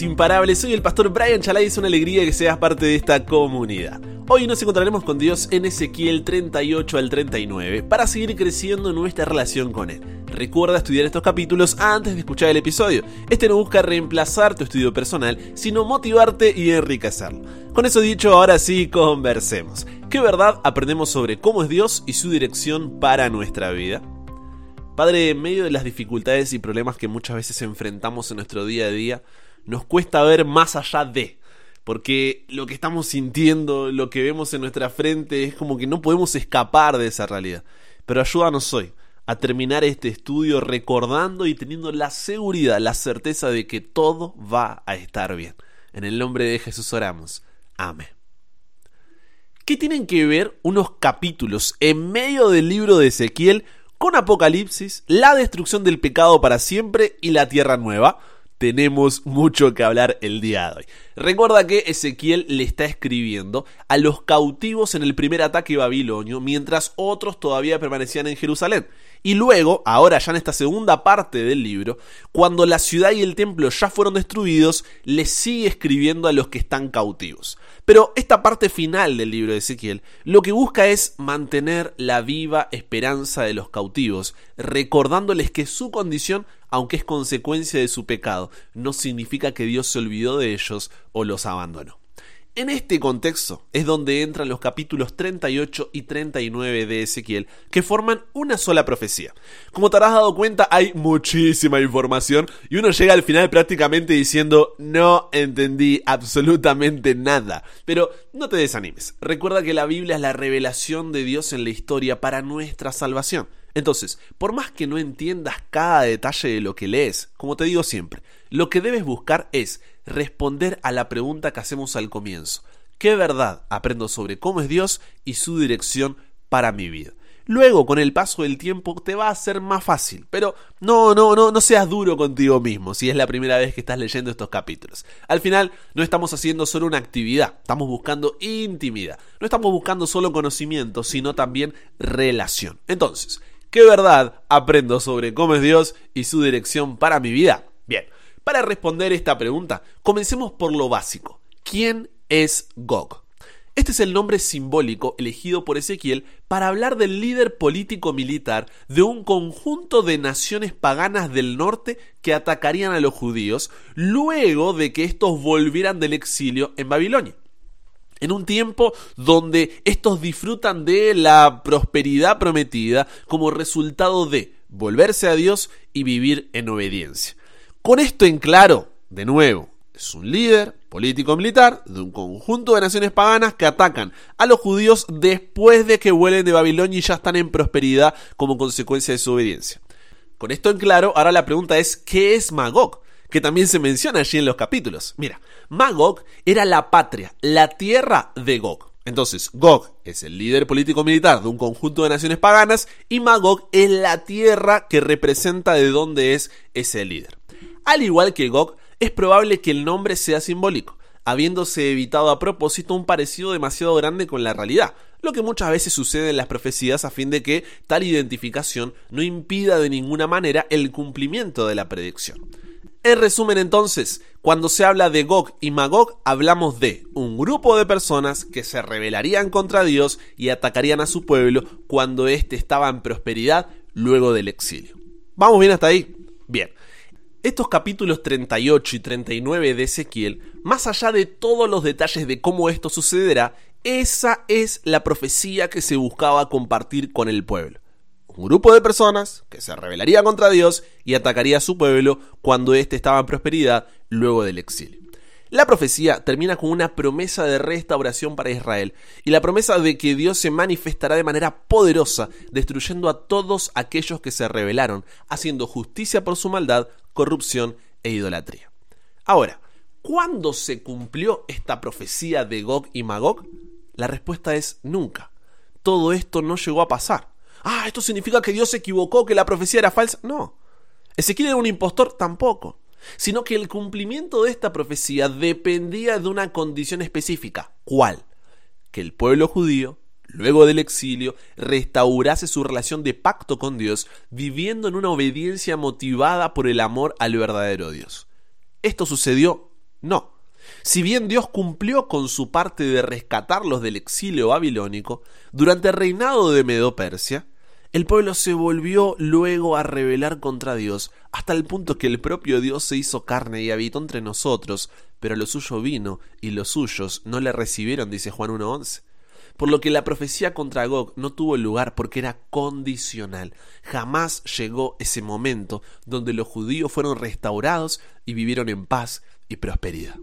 imparables. Soy el pastor Brian Chalai es una alegría que seas parte de esta comunidad. Hoy nos encontraremos con Dios en Ezequiel 38 al 39 para seguir creciendo en nuestra relación con Él. Recuerda estudiar estos capítulos antes de escuchar el episodio. Este no busca reemplazar tu estudio personal, sino motivarte y enriquecerlo. Con eso dicho, ahora sí, conversemos. ¿Qué verdad aprendemos sobre cómo es Dios y su dirección para nuestra vida? Padre, en medio de las dificultades y problemas que muchas veces enfrentamos en nuestro día a día, nos cuesta ver más allá de. Porque lo que estamos sintiendo, lo que vemos en nuestra frente, es como que no podemos escapar de esa realidad. Pero ayúdanos hoy a terminar este estudio recordando y teniendo la seguridad, la certeza de que todo va a estar bien. En el nombre de Jesús oramos. Amén. ¿Qué tienen que ver unos capítulos en medio del libro de Ezequiel con Apocalipsis, la destrucción del pecado para siempre y la tierra nueva? Tenemos mucho que hablar el día de hoy. Recuerda que Ezequiel le está escribiendo a los cautivos en el primer ataque babilonio, mientras otros todavía permanecían en Jerusalén. Y luego, ahora ya en esta segunda parte del libro, cuando la ciudad y el templo ya fueron destruidos, le sigue escribiendo a los que están cautivos. Pero esta parte final del libro de Ezequiel lo que busca es mantener la viva esperanza de los cautivos, recordándoles que su condición aunque es consecuencia de su pecado, no significa que Dios se olvidó de ellos o los abandonó. En este contexto es donde entran los capítulos 38 y 39 de Ezequiel, que forman una sola profecía. Como te habrás dado cuenta, hay muchísima información y uno llega al final prácticamente diciendo no entendí absolutamente nada. Pero no te desanimes, recuerda que la Biblia es la revelación de Dios en la historia para nuestra salvación. Entonces, por más que no entiendas cada detalle de lo que lees, como te digo siempre, lo que debes buscar es responder a la pregunta que hacemos al comienzo. ¿Qué verdad aprendo sobre cómo es Dios y su dirección para mi vida? Luego, con el paso del tiempo, te va a ser más fácil. Pero no, no, no, no seas duro contigo mismo si es la primera vez que estás leyendo estos capítulos. Al final, no estamos haciendo solo una actividad, estamos buscando intimidad. No estamos buscando solo conocimiento, sino también relación. Entonces, ¿Qué verdad aprendo sobre cómo es Dios y su dirección para mi vida? Bien, para responder esta pregunta, comencemos por lo básico. ¿Quién es Gog? Este es el nombre simbólico elegido por Ezequiel para hablar del líder político militar de un conjunto de naciones paganas del norte que atacarían a los judíos luego de que estos volvieran del exilio en Babilonia en un tiempo donde estos disfrutan de la prosperidad prometida como resultado de volverse a Dios y vivir en obediencia. Con esto en claro, de nuevo, es un líder político-militar de un conjunto de naciones paganas que atacan a los judíos después de que vuelen de Babilonia y ya están en prosperidad como consecuencia de su obediencia. Con esto en claro, ahora la pregunta es, ¿qué es Magog? Que también se menciona allí en los capítulos. Mira, Magog era la patria, la tierra de Gog. Entonces, Gog es el líder político-militar de un conjunto de naciones paganas y Magog es la tierra que representa de dónde es ese líder. Al igual que Gog, es probable que el nombre sea simbólico, habiéndose evitado a propósito un parecido demasiado grande con la realidad, lo que muchas veces sucede en las profecías a fin de que tal identificación no impida de ninguna manera el cumplimiento de la predicción. En resumen entonces, cuando se habla de Gog y Magog, hablamos de un grupo de personas que se rebelarían contra Dios y atacarían a su pueblo cuando éste estaba en prosperidad luego del exilio. ¿Vamos bien hasta ahí? Bien. Estos capítulos 38 y 39 de Ezequiel, más allá de todos los detalles de cómo esto sucederá, esa es la profecía que se buscaba compartir con el pueblo un grupo de personas que se rebelaría contra Dios y atacaría a su pueblo cuando éste estaba en prosperidad luego del exilio. La profecía termina con una promesa de restauración para Israel y la promesa de que Dios se manifestará de manera poderosa, destruyendo a todos aquellos que se rebelaron, haciendo justicia por su maldad, corrupción e idolatría. Ahora, ¿cuándo se cumplió esta profecía de Gog y Magog? La respuesta es nunca. Todo esto no llegó a pasar ah, esto significa que Dios se equivocó, que la profecía era falsa. No. Ezequiel era un impostor tampoco, sino que el cumplimiento de esta profecía dependía de una condición específica. ¿Cuál? Que el pueblo judío, luego del exilio, restaurase su relación de pacto con Dios, viviendo en una obediencia motivada por el amor al verdadero Dios. Esto sucedió No. Si bien Dios cumplió con su parte de rescatarlos del exilio babilónico, durante el reinado de Medo-Persia, el pueblo se volvió luego a rebelar contra Dios, hasta el punto que el propio Dios se hizo carne y habitó entre nosotros, pero lo suyo vino, y los suyos no le recibieron, dice Juan 1.11. Por lo que la profecía contra Gog no tuvo lugar porque era condicional. Jamás llegó ese momento donde los judíos fueron restaurados y vivieron en paz y prosperidad.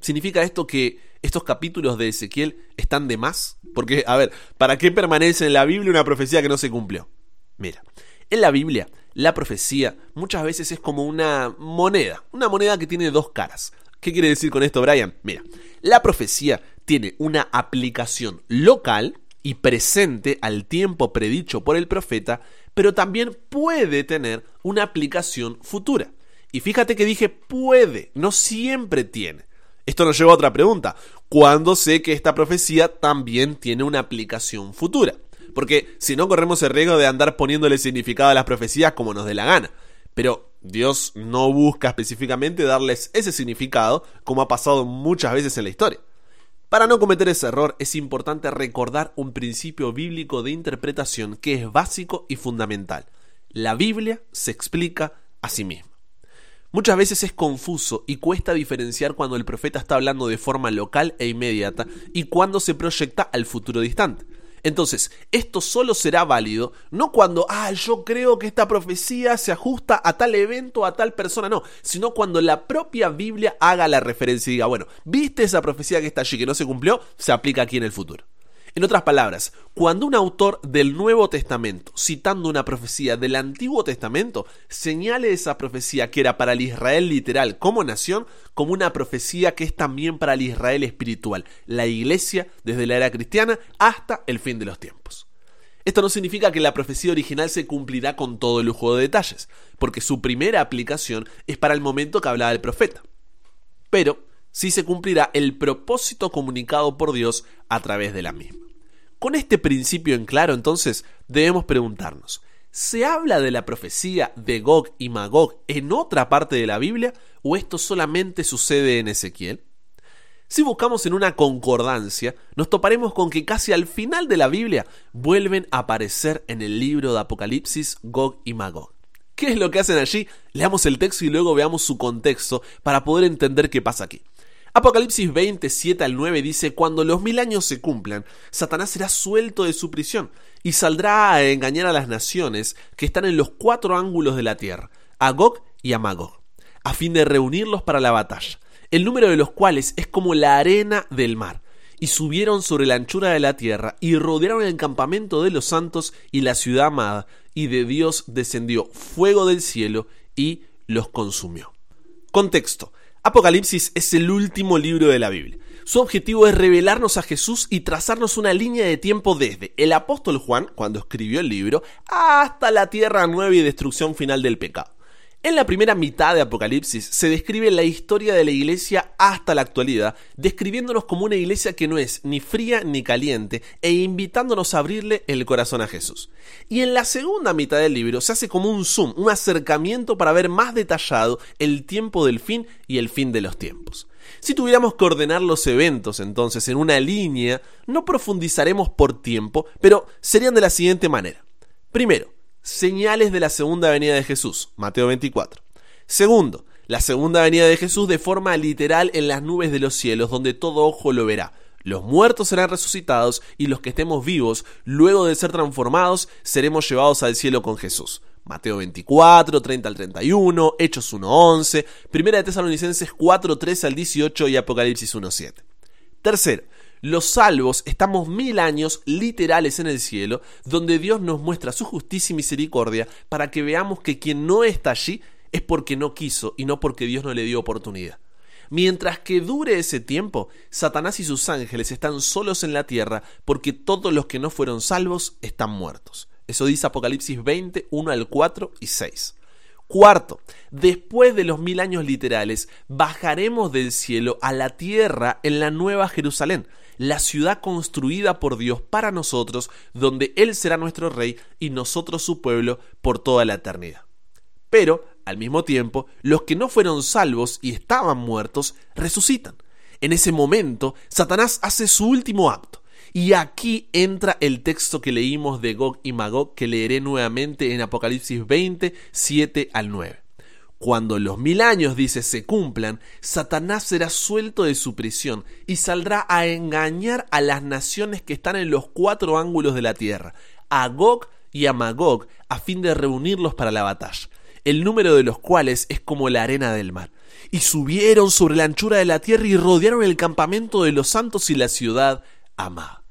¿Significa esto que estos capítulos de Ezequiel están de más? Porque, a ver, ¿para qué permanece en la Biblia una profecía que no se cumplió? Mira, en la Biblia, la profecía muchas veces es como una moneda, una moneda que tiene dos caras. ¿Qué quiere decir con esto, Brian? Mira, la profecía tiene una aplicación local y presente al tiempo predicho por el profeta, pero también puede tener una aplicación futura. Y fíjate que dije puede, no siempre tiene. Esto nos lleva a otra pregunta. ¿Cuándo sé que esta profecía también tiene una aplicación futura? Porque si no corremos el riesgo de andar poniéndole significado a las profecías como nos dé la gana. Pero Dios no busca específicamente darles ese significado como ha pasado muchas veces en la historia. Para no cometer ese error es importante recordar un principio bíblico de interpretación que es básico y fundamental. La Biblia se explica a sí misma. Muchas veces es confuso y cuesta diferenciar cuando el profeta está hablando de forma local e inmediata y cuando se proyecta al futuro distante. Entonces, esto solo será válido no cuando, ah, yo creo que esta profecía se ajusta a tal evento, a tal persona, no, sino cuando la propia Biblia haga la referencia y diga, bueno, viste esa profecía que está allí que no se cumplió, se aplica aquí en el futuro. En otras palabras, cuando un autor del Nuevo Testamento, citando una profecía del Antiguo Testamento, señale esa profecía que era para el Israel literal como nación, como una profecía que es también para el Israel espiritual, la iglesia desde la era cristiana hasta el fin de los tiempos. Esto no significa que la profecía original se cumplirá con todo el lujo de detalles, porque su primera aplicación es para el momento que hablaba el profeta. Pero sí se cumplirá el propósito comunicado por Dios a través de la misma. Con este principio en claro, entonces, debemos preguntarnos, ¿se habla de la profecía de Gog y Magog en otra parte de la Biblia o esto solamente sucede en Ezequiel? Si buscamos en una concordancia, nos toparemos con que casi al final de la Biblia vuelven a aparecer en el libro de Apocalipsis Gog y Magog. ¿Qué es lo que hacen allí? Leamos el texto y luego veamos su contexto para poder entender qué pasa aquí. Apocalipsis 27 al 9 dice, cuando los mil años se cumplan, Satanás será suelto de su prisión y saldrá a engañar a las naciones que están en los cuatro ángulos de la tierra, a Gog y a Magog, a fin de reunirlos para la batalla, el número de los cuales es como la arena del mar. Y subieron sobre la anchura de la tierra y rodearon el campamento de los santos y la ciudad amada, y de Dios descendió fuego del cielo y los consumió. Contexto. Apocalipsis es el último libro de la Biblia. Su objetivo es revelarnos a Jesús y trazarnos una línea de tiempo desde el apóstol Juan, cuando escribió el libro, hasta la tierra nueva y destrucción final del pecado. En la primera mitad de Apocalipsis se describe la historia de la iglesia hasta la actualidad, describiéndonos como una iglesia que no es ni fría ni caliente e invitándonos a abrirle el corazón a Jesús. Y en la segunda mitad del libro se hace como un zoom, un acercamiento para ver más detallado el tiempo del fin y el fin de los tiempos. Si tuviéramos que ordenar los eventos entonces en una línea, no profundizaremos por tiempo, pero serían de la siguiente manera. Primero, señales de la segunda venida de Jesús, Mateo 24. Segundo, la segunda venida de Jesús de forma literal en las nubes de los cielos, donde todo ojo lo verá. Los muertos serán resucitados y los que estemos vivos, luego de ser transformados, seremos llevados al cielo con Jesús. Mateo 24, 30 al 31, Hechos 1, 11, Primera de Tesalonicenses 4, 3 al 18 y Apocalipsis 1, 7. Tercero, los salvos estamos mil años literales en el cielo, donde Dios nos muestra su justicia y misericordia para que veamos que quien no está allí es porque no quiso y no porque Dios no le dio oportunidad. Mientras que dure ese tiempo, Satanás y sus ángeles están solos en la tierra porque todos los que no fueron salvos están muertos. Eso dice Apocalipsis 20, 1 al 4 y 6. Cuarto, después de los mil años literales, bajaremos del cielo a la tierra en la nueva Jerusalén, la ciudad construida por Dios para nosotros, donde Él será nuestro rey y nosotros su pueblo por toda la eternidad. Pero al mismo tiempo, los que no fueron salvos y estaban muertos resucitan. En ese momento, Satanás hace su último acto. Y aquí entra el texto que leímos de Gog y Magog, que leeré nuevamente en Apocalipsis 20, 7 al 9. Cuando los mil años, dice, se cumplan, Satanás será suelto de su prisión y saldrá a engañar a las naciones que están en los cuatro ángulos de la tierra, a Gog y a Magog, a fin de reunirlos para la batalla, el número de los cuales es como la arena del mar y subieron sobre la anchura de la tierra y rodearon el campamento de los santos y la ciudad amada.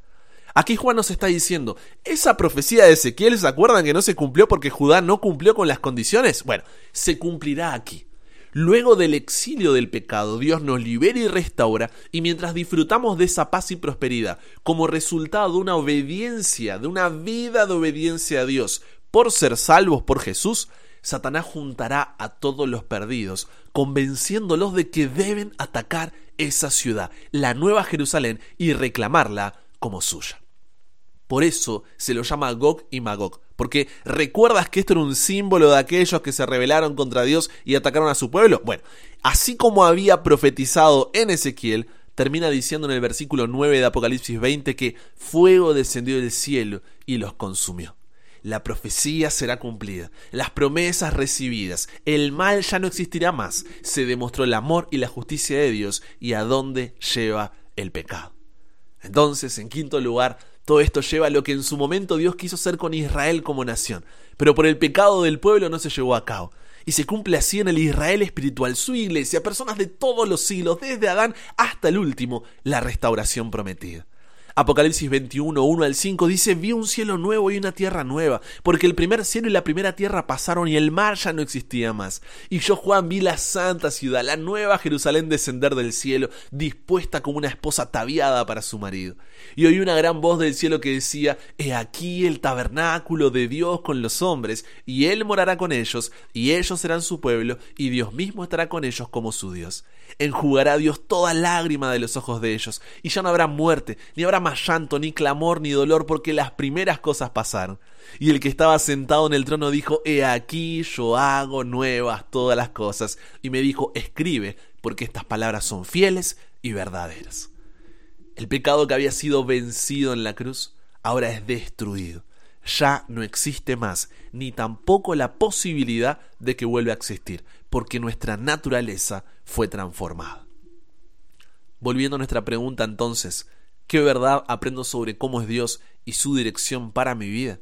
Aquí Juan nos está diciendo, esa profecía de Ezequiel, ¿se acuerdan que no se cumplió porque Judá no cumplió con las condiciones? Bueno, se cumplirá aquí. Luego del exilio del pecado, Dios nos libera y restaura, y mientras disfrutamos de esa paz y prosperidad, como resultado de una obediencia, de una vida de obediencia a Dios, por ser salvos por Jesús, Satanás juntará a todos los perdidos, convenciéndolos de que deben atacar esa ciudad, la Nueva Jerusalén, y reclamarla como suya. Por eso se lo llama Gog y Magog, porque ¿recuerdas que esto era un símbolo de aquellos que se rebelaron contra Dios y atacaron a su pueblo? Bueno, así como había profetizado en Ezequiel, termina diciendo en el versículo 9 de Apocalipsis 20 que fuego descendió del cielo y los consumió la profecía será cumplida, las promesas recibidas, el mal ya no existirá más, se demostró el amor y la justicia de Dios y a dónde lleva el pecado. Entonces, en quinto lugar, todo esto lleva a lo que en su momento Dios quiso hacer con Israel como nación, pero por el pecado del pueblo no se llevó a cabo. Y se cumple así en el Israel espiritual, su iglesia, personas de todos los siglos, desde Adán hasta el último, la restauración prometida. Apocalipsis 21, 1 al 5 dice, vi un cielo nuevo y una tierra nueva, porque el primer cielo y la primera tierra pasaron y el mar ya no existía más. Y yo, Juan, vi la santa ciudad, la nueva Jerusalén descender del cielo, dispuesta como una esposa ataviada para su marido. Y oí una gran voz del cielo que decía, He aquí el tabernáculo de Dios con los hombres, y Él morará con ellos, y ellos serán su pueblo, y Dios mismo estará con ellos como su Dios. Enjugará Dios toda lágrima de los ojos de ellos, y ya no habrá muerte, ni habrá más llanto, ni clamor, ni dolor, porque las primeras cosas pasaron. Y el que estaba sentado en el trono dijo, He aquí yo hago nuevas todas las cosas. Y me dijo, escribe, porque estas palabras son fieles y verdaderas. El pecado que había sido vencido en la cruz ahora es destruido. Ya no existe más, ni tampoco la posibilidad de que vuelva a existir, porque nuestra naturaleza fue transformada. Volviendo a nuestra pregunta entonces, ¿qué verdad aprendo sobre cómo es Dios y su dirección para mi vida?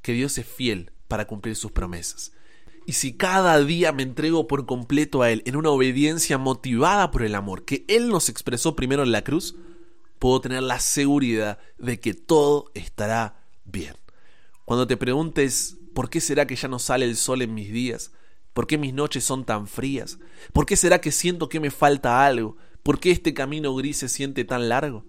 Que Dios es fiel para cumplir sus promesas. Y si cada día me entrego por completo a Él en una obediencia motivada por el amor que Él nos expresó primero en la cruz, puedo tener la seguridad de que todo estará bien. Cuando te preguntes, ¿por qué será que ya no sale el sol en mis días? ¿Por qué mis noches son tan frías? ¿Por qué será que siento que me falta algo? ¿Por qué este camino gris se siente tan largo?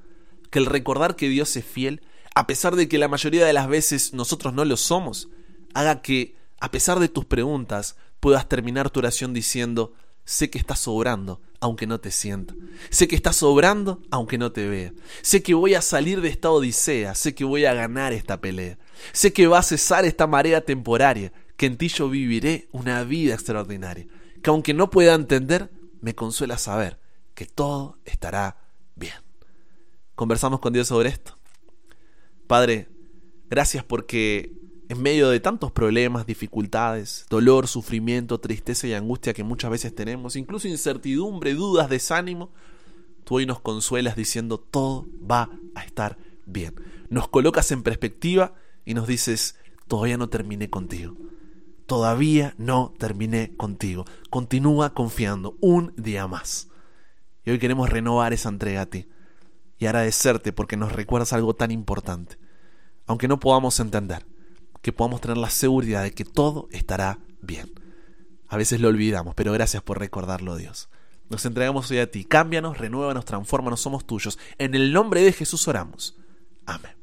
Que el recordar que Dios es fiel, a pesar de que la mayoría de las veces nosotros no lo somos, haga que, a pesar de tus preguntas, puedas terminar tu oración diciendo, Sé que estás sobrando, aunque no te sienta. Sé que estás sobrando, aunque no te vea. Sé que voy a salir de esta odisea. Sé que voy a ganar esta pelea. Sé que va a cesar esta marea temporaria. Que en ti yo viviré una vida extraordinaria. Que aunque no pueda entender, me consuela saber que todo estará bien. Conversamos con Dios sobre esto. Padre, gracias porque en medio de tantos problemas, dificultades, dolor, sufrimiento, tristeza y angustia que muchas veces tenemos, incluso incertidumbre, dudas, desánimo, tú hoy nos consuelas diciendo todo va a estar bien. Nos colocas en perspectiva y nos dices, todavía no terminé contigo. Todavía no terminé contigo. Continúa confiando un día más. Y hoy queremos renovar esa entrega a ti y agradecerte porque nos recuerdas algo tan importante. Aunque no podamos entender, que podamos tener la seguridad de que todo estará bien. A veces lo olvidamos, pero gracias por recordarlo, Dios. Nos entregamos hoy a ti. Cámbianos, renuévanos, transfórmanos, somos tuyos. En el nombre de Jesús oramos. Amén